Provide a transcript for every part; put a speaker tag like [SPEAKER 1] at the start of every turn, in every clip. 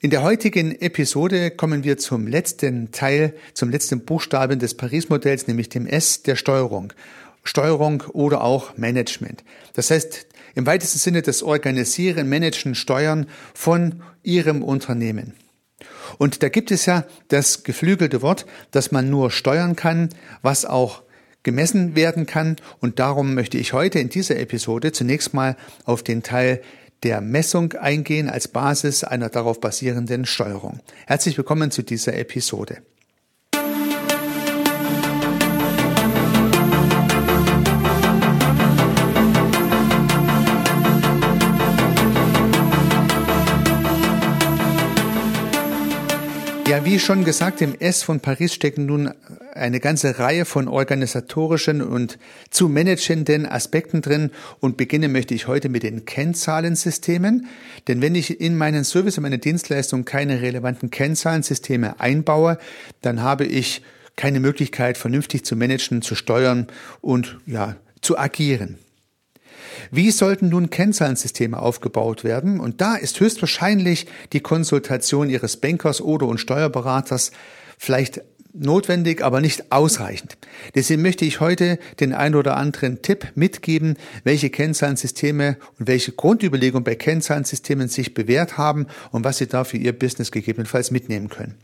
[SPEAKER 1] In der heutigen Episode kommen wir zum letzten Teil, zum letzten Buchstaben des Paris-Modells, nämlich dem S der Steuerung. Steuerung oder auch Management. Das heißt, im weitesten Sinne das Organisieren, Managen, Steuern von Ihrem Unternehmen. Und da gibt es ja das geflügelte Wort, dass man nur steuern kann, was auch gemessen werden kann. Und darum möchte ich heute in dieser Episode zunächst mal auf den Teil der Messung eingehen als Basis einer darauf basierenden Steuerung. Herzlich willkommen zu dieser Episode. Ja, wie schon gesagt, im S von Paris stecken nun eine ganze Reihe von organisatorischen und zu managenden Aspekten drin und beginnen möchte ich heute mit den Kennzahlensystemen. Denn wenn ich in meinen Service und meine Dienstleistung keine relevanten Kennzahlensysteme einbaue, dann habe ich keine Möglichkeit, vernünftig zu managen, zu steuern und ja, zu agieren. Wie sollten nun Kennzahlensysteme aufgebaut werden? Und da ist höchstwahrscheinlich die Konsultation Ihres Bankers oder und Steuerberaters vielleicht notwendig, aber nicht ausreichend. Deswegen möchte ich heute den ein oder anderen Tipp mitgeben, welche Kennzahlensysteme und welche Grundüberlegungen bei Kennzahlensystemen sich bewährt haben und was Sie da für Ihr Business gegebenenfalls mitnehmen können.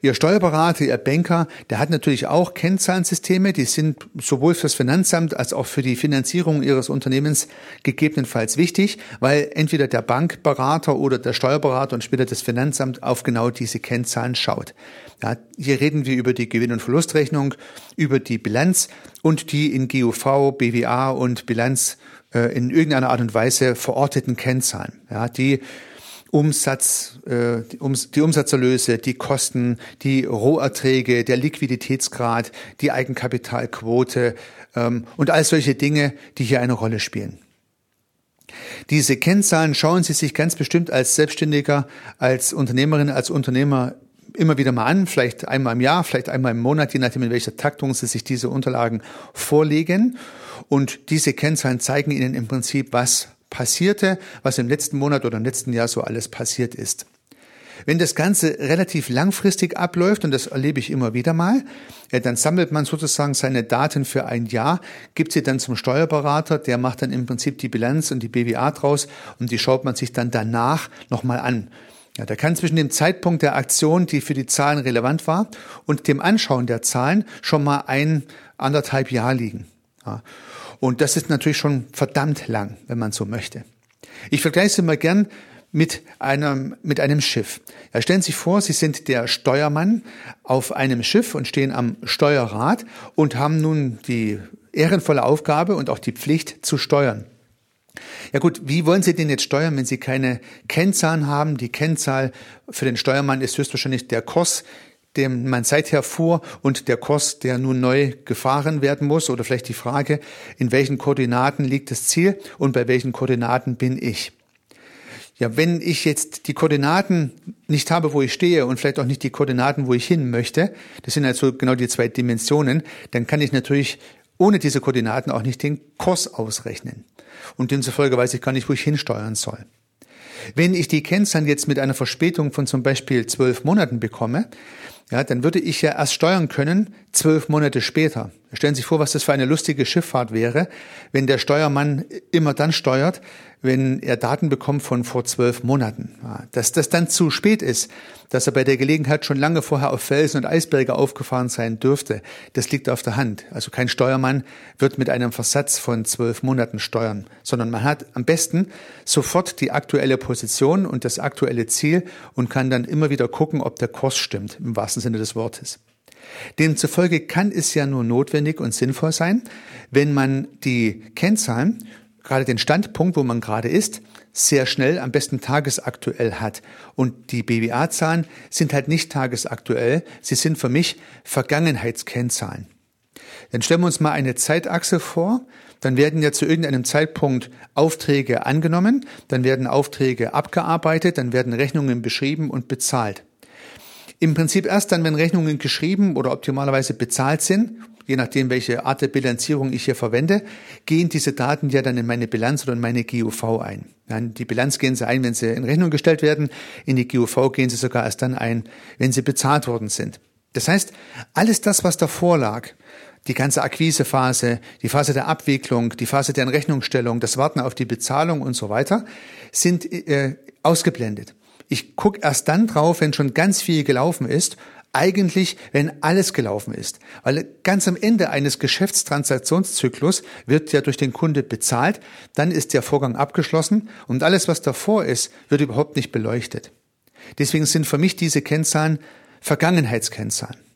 [SPEAKER 1] Ihr Steuerberater, Ihr Banker, der hat natürlich auch Kennzahlensysteme, die sind sowohl fürs Finanzamt als auch für die Finanzierung Ihres Unternehmens gegebenenfalls wichtig, weil entweder der Bankberater oder der Steuerberater und später das Finanzamt auf genau diese Kennzahlen schaut. Ja, hier reden wir über die Gewinn- und Verlustrechnung, über die Bilanz und die in GUV, BWA und Bilanz äh, in irgendeiner Art und Weise verorteten Kennzahlen. Ja, die Umsatz, äh, die, Umsatzerlöse, die Kosten, die Roherträge, der Liquiditätsgrad, die Eigenkapitalquote ähm, und all solche Dinge, die hier eine Rolle spielen. Diese Kennzahlen schauen Sie sich ganz bestimmt als Selbstständiger, als Unternehmerin, als Unternehmer immer wieder mal an, vielleicht einmal im Jahr, vielleicht einmal im Monat, je nachdem in welcher Taktung Sie sich diese Unterlagen vorlegen. Und diese Kennzahlen zeigen Ihnen im Prinzip, was passierte, was im letzten Monat oder im letzten Jahr so alles passiert ist. Wenn das Ganze relativ langfristig abläuft, und das erlebe ich immer wieder mal, dann sammelt man sozusagen seine Daten für ein Jahr, gibt sie dann zum Steuerberater, der macht dann im Prinzip die Bilanz und die BWA draus und die schaut man sich dann danach nochmal an. Ja, da kann zwischen dem Zeitpunkt der Aktion, die für die Zahlen relevant war, und dem Anschauen der Zahlen schon mal ein, anderthalb Jahr liegen. Und das ist natürlich schon verdammt lang, wenn man so möchte. Ich vergleiche es immer gern mit einem, mit einem Schiff. Ja, stellen Sie sich vor, Sie sind der Steuermann auf einem Schiff und stehen am Steuerrad und haben nun die ehrenvolle Aufgabe und auch die Pflicht zu steuern. Ja gut, wie wollen Sie denn jetzt steuern, wenn Sie keine Kennzahlen haben? Die Kennzahl für den Steuermann ist höchstwahrscheinlich der Kurs, dem man seither fuhr und der Kurs, der nun neu gefahren werden muss oder vielleicht die Frage, in welchen Koordinaten liegt das Ziel und bei welchen Koordinaten bin ich. Ja, wenn ich jetzt die Koordinaten nicht habe, wo ich stehe und vielleicht auch nicht die Koordinaten, wo ich hin möchte, das sind also genau die zwei Dimensionen, dann kann ich natürlich ohne diese Koordinaten auch nicht den Kurs ausrechnen. Und demzufolge weiß ich gar nicht, wo ich hinsteuern soll. Wenn ich die Kennzahlen jetzt mit einer Verspätung von zum Beispiel zwölf Monaten bekomme, ja, dann würde ich ja erst steuern können zwölf Monate später. Stellen Sie sich vor, was das für eine lustige Schifffahrt wäre, wenn der Steuermann immer dann steuert, wenn er Daten bekommt von vor zwölf Monaten. Dass das dann zu spät ist, dass er bei der Gelegenheit schon lange vorher auf Felsen und Eisberge aufgefahren sein dürfte, das liegt auf der Hand. Also kein Steuermann wird mit einem Versatz von zwölf Monaten steuern, sondern man hat am besten sofort die aktuelle Position und das aktuelle Ziel und kann dann immer wieder gucken, ob der Kurs stimmt, im wahrsten Sinne des Wortes. Demzufolge kann es ja nur notwendig und sinnvoll sein, wenn man die Kennzahlen gerade den Standpunkt, wo man gerade ist, sehr schnell, am besten tagesaktuell hat. Und die BWA-Zahlen sind halt nicht tagesaktuell, sie sind für mich Vergangenheitskennzahlen. Dann stellen wir uns mal eine Zeitachse vor, dann werden ja zu irgendeinem Zeitpunkt Aufträge angenommen, dann werden Aufträge abgearbeitet, dann werden Rechnungen beschrieben und bezahlt. Im Prinzip erst dann, wenn Rechnungen geschrieben oder optimalerweise bezahlt sind, je nachdem, welche Art der Bilanzierung ich hier verwende, gehen diese Daten ja dann in meine Bilanz oder in meine GUV ein. In die Bilanz gehen sie ein, wenn sie in Rechnung gestellt werden. In die GUV gehen sie sogar erst dann ein, wenn sie bezahlt worden sind. Das heißt, alles das, was davor lag, die ganze Akquisephase, die Phase der Abwicklung, die Phase der Rechnungsstellung, das Warten auf die Bezahlung und so weiter, sind äh, ausgeblendet. Ich gucke erst dann drauf, wenn schon ganz viel gelaufen ist, eigentlich, wenn alles gelaufen ist. Weil ganz am Ende eines Geschäftstransaktionszyklus wird ja durch den Kunde bezahlt, dann ist der Vorgang abgeschlossen und alles, was davor ist, wird überhaupt nicht beleuchtet. Deswegen sind für mich diese Kennzahlen Vergangenheitskennzahlen.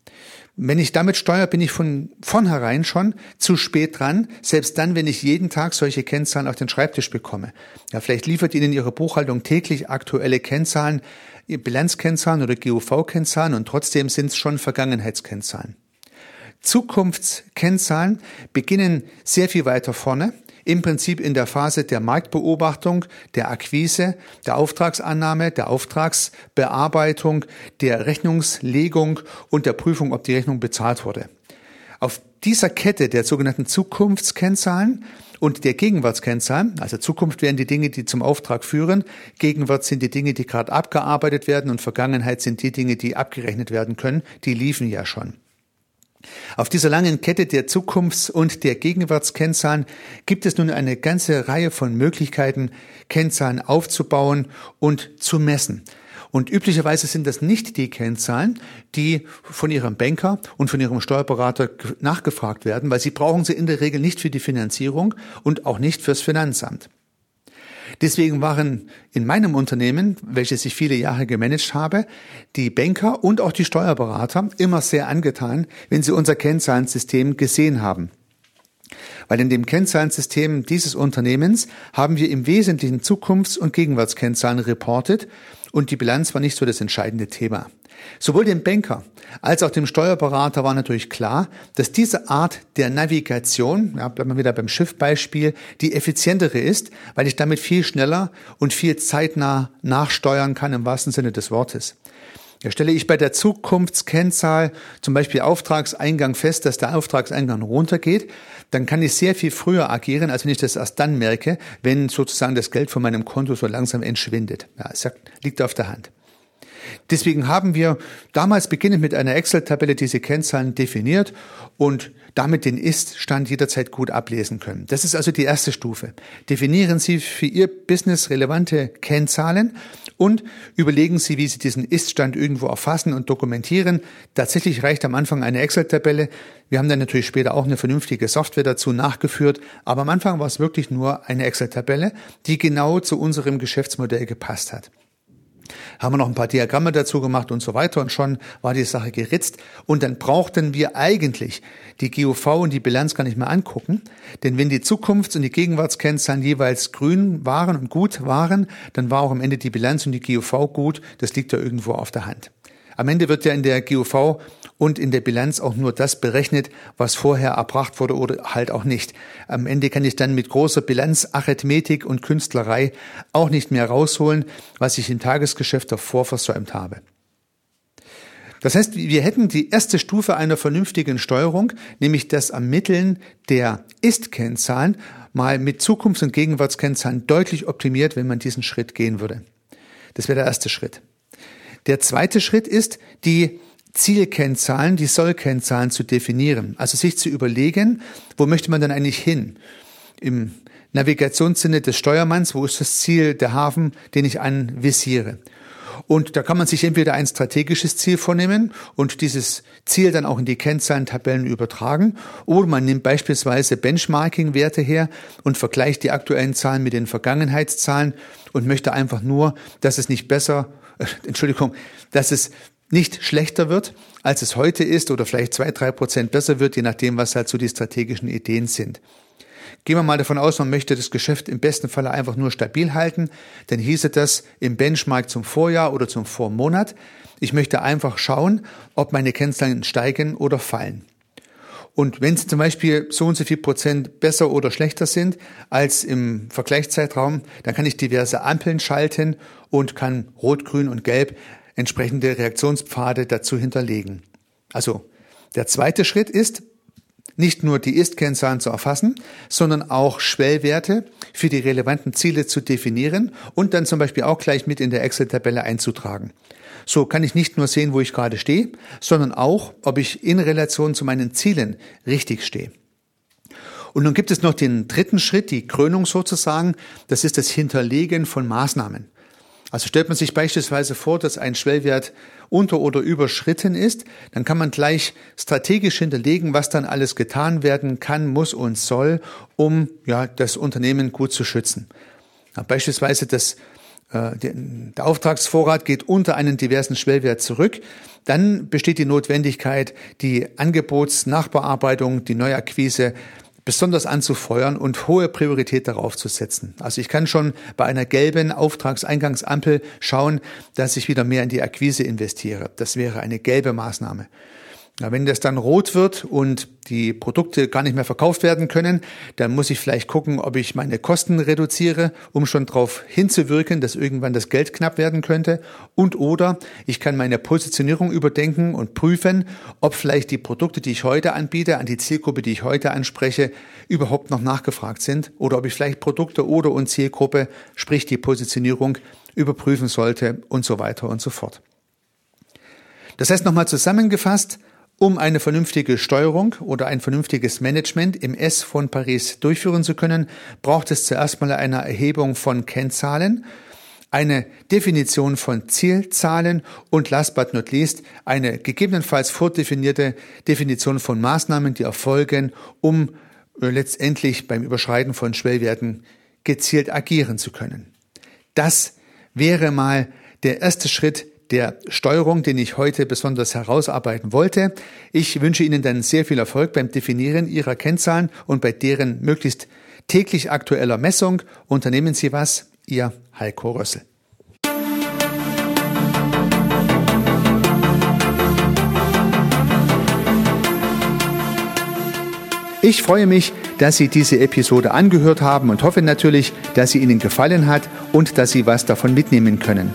[SPEAKER 1] Wenn ich damit steuere, bin ich von vornherein schon zu spät dran, selbst dann, wenn ich jeden Tag solche Kennzahlen auf den Schreibtisch bekomme. Ja, vielleicht liefert Ihnen Ihre Buchhaltung täglich aktuelle Kennzahlen, Bilanzkennzahlen oder GUV-Kennzahlen und trotzdem sind es schon Vergangenheitskennzahlen. Zukunftskennzahlen beginnen sehr viel weiter vorne im Prinzip in der Phase der Marktbeobachtung, der Akquise, der Auftragsannahme, der Auftragsbearbeitung, der Rechnungslegung und der Prüfung, ob die Rechnung bezahlt wurde. Auf dieser Kette der sogenannten Zukunftskennzahlen und der Gegenwartskennzahlen, also Zukunft wären die Dinge, die zum Auftrag führen, Gegenwart sind die Dinge, die gerade abgearbeitet werden und Vergangenheit sind die Dinge, die abgerechnet werden können, die liefen ja schon. Auf dieser langen Kette der Zukunfts- und der Gegenwartskennzahlen gibt es nun eine ganze Reihe von Möglichkeiten, Kennzahlen aufzubauen und zu messen. Und üblicherweise sind das nicht die Kennzahlen, die von Ihrem Banker und von Ihrem Steuerberater nachgefragt werden, weil Sie brauchen sie in der Regel nicht für die Finanzierung und auch nicht fürs Finanzamt. Deswegen waren in meinem Unternehmen, welches ich viele Jahre gemanagt habe, die Banker und auch die Steuerberater immer sehr angetan, wenn sie unser Kennzahlensystem gesehen haben. Weil in dem Kennzahlensystem dieses Unternehmens haben wir im Wesentlichen Zukunfts- und Gegenwartskennzahlen reportet und die Bilanz war nicht so das entscheidende Thema. Sowohl dem Banker als auch dem Steuerberater war natürlich klar, dass diese Art der Navigation, ja, bleiben wir wieder beim Schiffbeispiel, die effizientere ist, weil ich damit viel schneller und viel zeitnah nachsteuern kann im wahrsten Sinne des Wortes. Ja, stelle ich bei der Zukunftskennzahl zum Beispiel Auftragseingang fest, dass der Auftragseingang runtergeht, dann kann ich sehr viel früher agieren, als wenn ich das erst dann merke, wenn sozusagen das Geld von meinem Konto so langsam entschwindet. Ja, es liegt auf der Hand. Deswegen haben wir damals beginnend mit einer Excel-Tabelle diese Kennzahlen definiert und damit den Ist-Stand jederzeit gut ablesen können. Das ist also die erste Stufe. Definieren Sie für Ihr Business relevante Kennzahlen und überlegen Sie, wie Sie diesen Ist-Stand irgendwo erfassen und dokumentieren. Tatsächlich reicht am Anfang eine Excel-Tabelle. Wir haben dann natürlich später auch eine vernünftige Software dazu nachgeführt, aber am Anfang war es wirklich nur eine Excel-Tabelle, die genau zu unserem Geschäftsmodell gepasst hat haben wir noch ein paar Diagramme dazu gemacht und so weiter und schon war die Sache geritzt. Und dann brauchten wir eigentlich die GUV und die Bilanz gar nicht mehr angucken, denn wenn die Zukunfts- und die Gegenwartskennzahlen jeweils grün waren und gut waren, dann war auch am Ende die Bilanz und die GUV gut, das liegt ja irgendwo auf der Hand. Am Ende wird ja in der GUV und in der Bilanz auch nur das berechnet, was vorher erbracht wurde oder halt auch nicht. Am Ende kann ich dann mit großer Bilanzarithmetik und Künstlerei auch nicht mehr rausholen, was ich im Tagesgeschäft davor versäumt habe. Das heißt, wir hätten die erste Stufe einer vernünftigen Steuerung, nämlich das Ermitteln der Ist-Kennzahlen, mal mit Zukunfts- und Gegenwartskennzahlen deutlich optimiert, wenn man diesen Schritt gehen würde. Das wäre der erste Schritt. Der zweite Schritt ist, die Zielkennzahlen, die Sollkennzahlen zu definieren. Also sich zu überlegen, wo möchte man denn eigentlich hin? Im Navigationssinne des Steuermanns, wo ist das Ziel, der Hafen, den ich anvisiere? Und da kann man sich entweder ein strategisches Ziel vornehmen und dieses Ziel dann auch in die Kennzahlentabellen übertragen, oder man nimmt beispielsweise Benchmarking-Werte her und vergleicht die aktuellen Zahlen mit den Vergangenheitszahlen und möchte einfach nur, dass es nicht besser Entschuldigung, dass es nicht schlechter wird, als es heute ist oder vielleicht zwei, drei Prozent besser wird, je nachdem, was halt so die strategischen Ideen sind. Gehen wir mal davon aus, man möchte das Geschäft im besten Falle einfach nur stabil halten, dann hieße das im Benchmark zum Vorjahr oder zum Vormonat. Ich möchte einfach schauen, ob meine Kennzahlen steigen oder fallen. Und wenn sie zum Beispiel so und so viel Prozent besser oder schlechter sind als im Vergleichszeitraum, dann kann ich diverse Ampeln schalten und kann Rot, Grün und Gelb entsprechende Reaktionspfade dazu hinterlegen. Also der zweite Schritt ist, nicht nur die Ist-Kennzahlen zu erfassen, sondern auch Schwellwerte für die relevanten Ziele zu definieren und dann zum Beispiel auch gleich mit in der Excel-Tabelle einzutragen. So kann ich nicht nur sehen, wo ich gerade stehe, sondern auch, ob ich in Relation zu meinen Zielen richtig stehe. Und nun gibt es noch den dritten Schritt, die Krönung sozusagen. Das ist das Hinterlegen von Maßnahmen. Also stellt man sich beispielsweise vor, dass ein Schwellwert unter oder überschritten ist, dann kann man gleich strategisch hinterlegen, was dann alles getan werden kann, muss und soll, um ja, das Unternehmen gut zu schützen. Ja, beispielsweise das äh, der Auftragsvorrat geht unter einen diversen Schwellwert zurück, dann besteht die Notwendigkeit, die Angebotsnachbearbeitung, die Neuakquise besonders anzufeuern und hohe Priorität darauf zu setzen. Also ich kann schon bei einer gelben Auftragseingangsampel schauen, dass ich wieder mehr in die Akquise investiere. Das wäre eine gelbe Maßnahme. Na, wenn das dann rot wird und die Produkte gar nicht mehr verkauft werden können, dann muss ich vielleicht gucken, ob ich meine Kosten reduziere, um schon darauf hinzuwirken, dass irgendwann das Geld knapp werden könnte. Und oder ich kann meine Positionierung überdenken und prüfen, ob vielleicht die Produkte, die ich heute anbiete, an die Zielgruppe, die ich heute anspreche, überhaupt noch nachgefragt sind oder ob ich vielleicht Produkte oder und Zielgruppe, sprich die Positionierung, überprüfen sollte und so weiter und so fort. Das heißt nochmal zusammengefasst, um eine vernünftige Steuerung oder ein vernünftiges Management im S von Paris durchführen zu können, braucht es zuerst mal eine Erhebung von Kennzahlen, eine Definition von Zielzahlen und last but not least eine gegebenenfalls vordefinierte Definition von Maßnahmen, die erfolgen, um äh, letztendlich beim Überschreiten von Schwellwerten gezielt agieren zu können. Das wäre mal der erste Schritt der Steuerung, den ich heute besonders herausarbeiten wollte. Ich wünsche Ihnen dann sehr viel Erfolg beim Definieren Ihrer Kennzahlen und bei deren möglichst täglich aktueller Messung. Unternehmen Sie was, Ihr Heiko Rössel. Ich freue mich, dass Sie diese Episode angehört haben und hoffe natürlich, dass sie Ihnen gefallen hat und dass Sie was davon mitnehmen können.